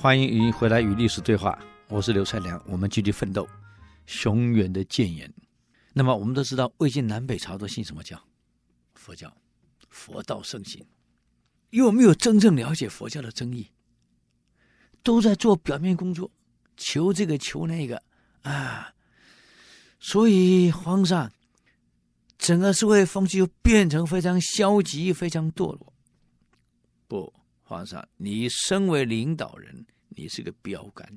欢迎您回来与历史对话，我是刘才良，我们继续奋斗，雄远的建言。那么我们都知道，魏晋南北朝都信什么教？佛教，佛道盛行，又没有真正了解佛教的真义，都在做表面工作，求这个求那个啊，所以皇上整个社会风气就变成非常消极，非常堕落。不。皇上，你身为领导人，你是个标杆，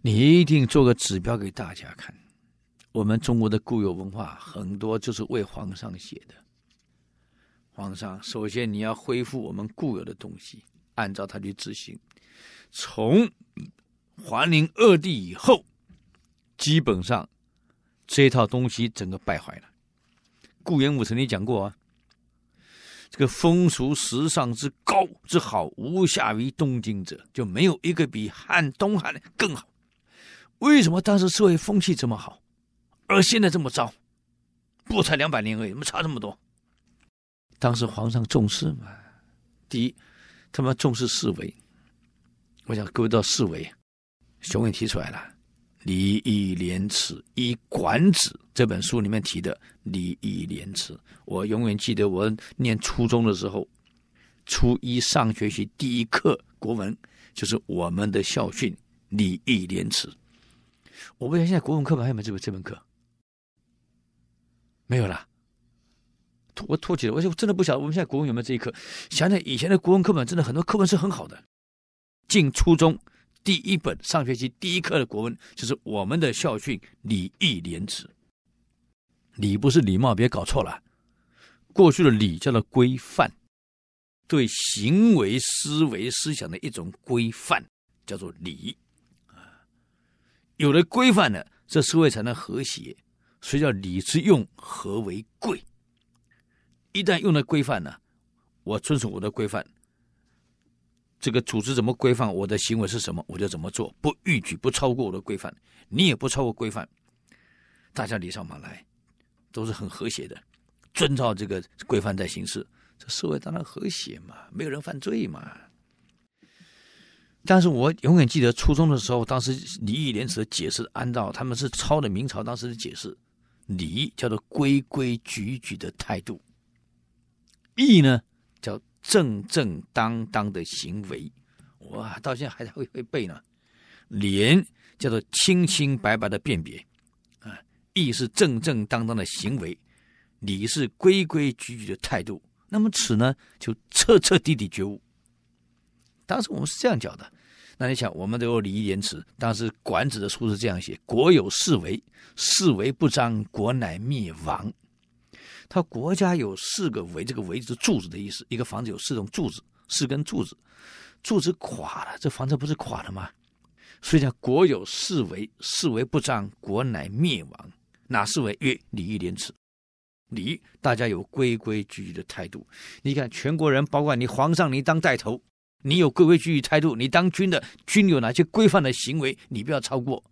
你一定做个指标给大家看。我们中国的固有文化很多就是为皇上写的。皇上，首先你要恢复我们固有的东西，按照它去执行。从桓灵二帝以后，基本上这套东西整个败坏了。顾炎武曾经讲过啊。这个风俗时尚之高之好，无下于东京者，就没有一个比汉东汉更好。为什么当时社会风气这么好，而现在这么糟？不才两百年而已，怎么差这么多？当时皇上重视嘛？第一，他们重视四维。我想各位知道四维，熊也提出来了。礼义廉耻，一《管子》这本书里面提的礼义廉耻，我永远记得。我念初中的时候，初一上学期第一课国文就是我们的校训“礼义廉耻”。我不知道现在国文课本还有没有这本这门课？没有了，我脱节了。我就真的不晓得我们现在国文有没有这一课。想想以前的国文课本，真的很多课文是很好的。进初中。第一本上学期第一课的国文就是我们的校训“礼义廉耻”。礼不是礼貌，别搞错了。过去的礼叫做规范，对行为、思维、思想的一种规范，叫做礼。啊，有了规范了，这社会才能和谐。所以叫礼之用，和为贵。一旦用了规范了，我遵守我的规范。这个组织怎么规范我的行为是什么，我就怎么做，不逾矩，不超过我的规范，你也不超过规范，大家礼尚往来，都是很和谐的，遵照这个规范在行事，这社会当然和谐嘛，没有人犯罪嘛。但是我永远记得初中的时候，当时礼义廉耻的解释，按照他们是抄的明朝当时的解释，礼叫做规规矩矩的态度，义呢叫。正正当当的行为，哇，到现在还会会背呢。廉叫做清清白白的辨别，啊，义是正正当当的行为，礼是规规矩矩的态度。那么耻呢，就彻彻底底觉悟。当时我们是这样讲的。那你想，我们都有礼义廉耻。当时管子的书是这样写：国有四维，四维不张，国乃灭亡。他国家有四个维，这个维是柱子的意思。一个房子有四种柱子，四根柱子，柱子垮了，这房子不是垮了吗？所以叫国有四维，四维不张，国乃灭亡。哪四维？曰礼义廉耻。礼，大家有规规矩矩的态度。你看，全国人，包括你皇上，你当带头，你有规规矩矩态度。你当军的，军有哪些规范的行为，你不要超过。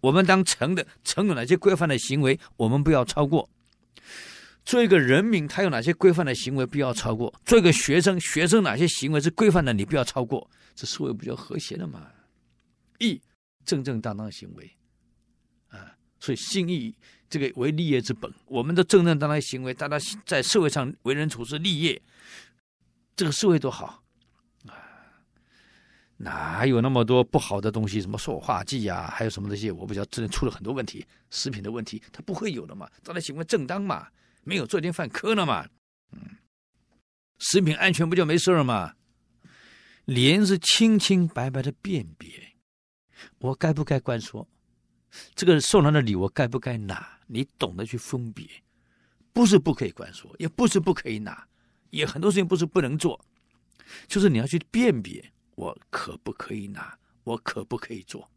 我们当臣的，臣有哪些规范的行为，我们不要超过。做一个人民，他有哪些规范的行为不要超过？做一个学生，学生哪些行为是规范的，你不要超过，这社会比较和谐的嘛。义，正正当当行为，啊，所以信义这个为立业之本。我们的正正当当行为，大家在社会上为人处事立业，这个社会多好啊！哪有那么多不好的东西？什么塑化剂呀、还有什么这些？我不知道，真的出了很多问题，食品的问题，它不会有的嘛。大家行为正当嘛。没有做一点犯科了嘛？嗯，食品安全不就没事了吗？莲是清清白白的辨别，我该不该关说？这个受人的礼我该不该拿？你懂得去分别，不是不可以关说，也不是不可以拿，也很多事情不是不能做，就是你要去辨别，我可不可以拿？我可不可以做？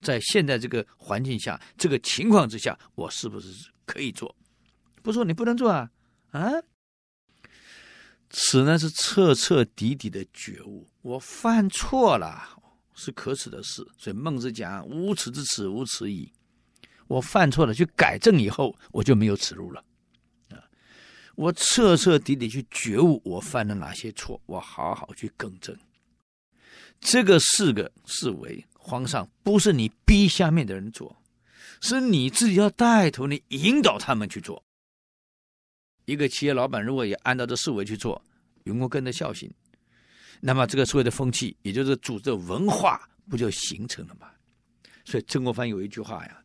在现在这个环境下，这个情况之下，我是不是可以做？不说你不能做啊啊！此呢是彻彻底底的觉悟，我犯错了是可耻的事。所以孟子讲：“无耻之耻，无耻矣。”我犯错了，去改正以后，我就没有耻辱了啊！我彻彻底底去觉悟，我犯了哪些错，我好好去更正。这个四个四维，皇上不是你逼下面的人做，是你自己要带头，你引导他们去做。一个企业老板如果也按照这四维去做，员工跟着效行，那么这个所谓的风气，也就是组织文化，不就形成了吗？所以曾国藩有一句话呀：“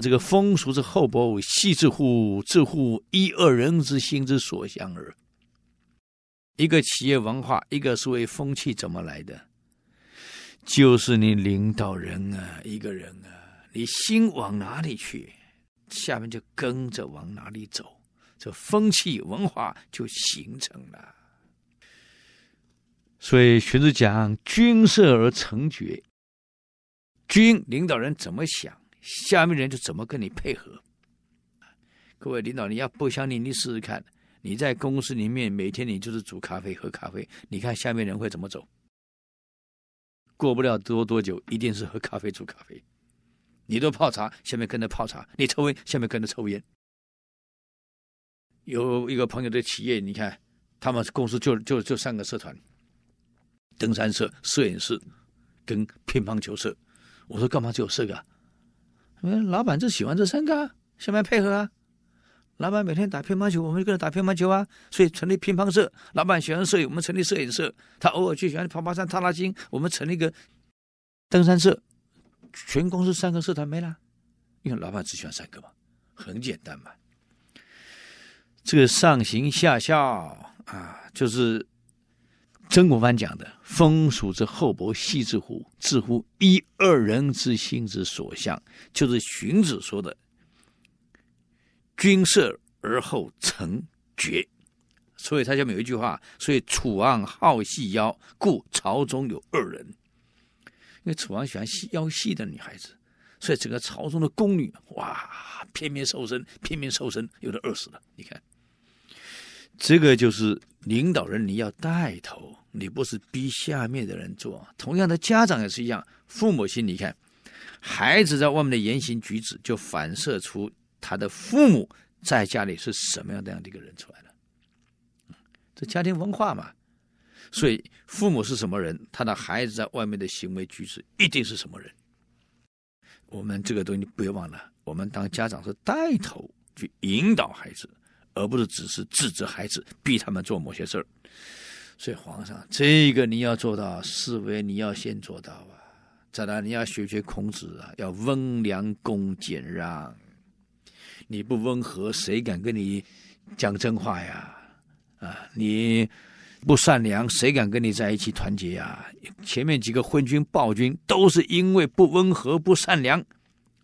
这个风俗之厚薄，细致乎？自乎一二人之心之所向耳。”一个企业文化，一个所谓风气怎么来的？就是你领导人啊，一个人啊，你心往哪里去，下面就跟着往哪里走。这风气文化就形成了，所以荀子讲“君设而成决”，君领导人怎么想，下面人就怎么跟你配合。各位领导，你要不相信，你试试看，你在公司里面每天你就是煮咖啡喝咖啡，你看下面人会怎么走？过不了多多久，一定是喝咖啡煮咖啡。你都泡茶，下面跟着泡茶；你抽烟，下面跟着抽烟。有一个朋友的企业，你看，他们公司就就就三个社团：登山社、摄影社跟乒乓球社。我说干嘛只有四个？嗯，老板就喜欢这三个，下面配合啊。老板每天打乒乓球，我们就跟着打乒乓球啊。所以成立乒乓社。老板喜欢摄影，我们成立摄影社。他偶尔去喜欢爬爬山、踏踏青，我们成立一个登山社。全公司三个社团没了，因为老板只喜欢三个嘛，很简单嘛。这个上行下效啊，就是曾国藩讲的“风俗之厚薄，细之乎？自乎一二人之心之所向”，就是荀子说的“君设而后臣绝”。所以他下面有一句话：“所以楚王好细腰，故朝中有二人。”因为楚王喜欢细腰细的女孩子，所以整个朝中的宫女哇，偏偏瘦身，偏偏瘦身，有的饿死了。你看。这个就是领导人，你要带头，你不是逼下面的人做。同样的，家长也是一样，父母心，你看，孩子在外面的言行举止，就反射出他的父母在家里是什么样的样的一个人出来的。这家庭文化嘛，所以父母是什么人，他的孩子在外面的行为举止一定是什么人。我们这个东西不要忘了，我们当家长是带头去引导孩子。而不是只是制止孩子，逼他们做某些事儿。所以皇上，这个你要做到，四维你要先做到啊！再来，你要学学孔子啊，要温良恭俭让。你不温和，谁敢跟你讲真话呀？啊，你不善良，谁敢跟你在一起团结呀？前面几个昏君暴君都是因为不温和、不善良，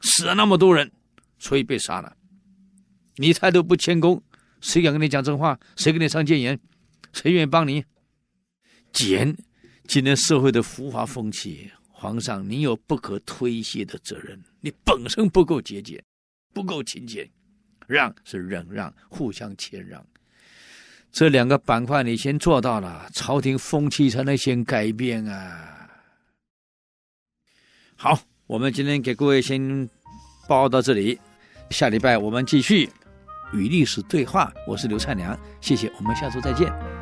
死了那么多人，所以被杀了。你态度不谦恭。谁敢跟你讲真话？谁跟你上谏言？谁愿意帮你？俭，今天社会的浮华风气，皇上，你有不可推卸的责任。你本身不够节俭，不够勤俭，让是忍让，互相谦让。这两个板块你先做到了，朝廷风气才能先改变啊。好，我们今天给各位先报到这里，下礼拜我们继续。与历史对话，我是刘灿良，谢谢，我们下周再见。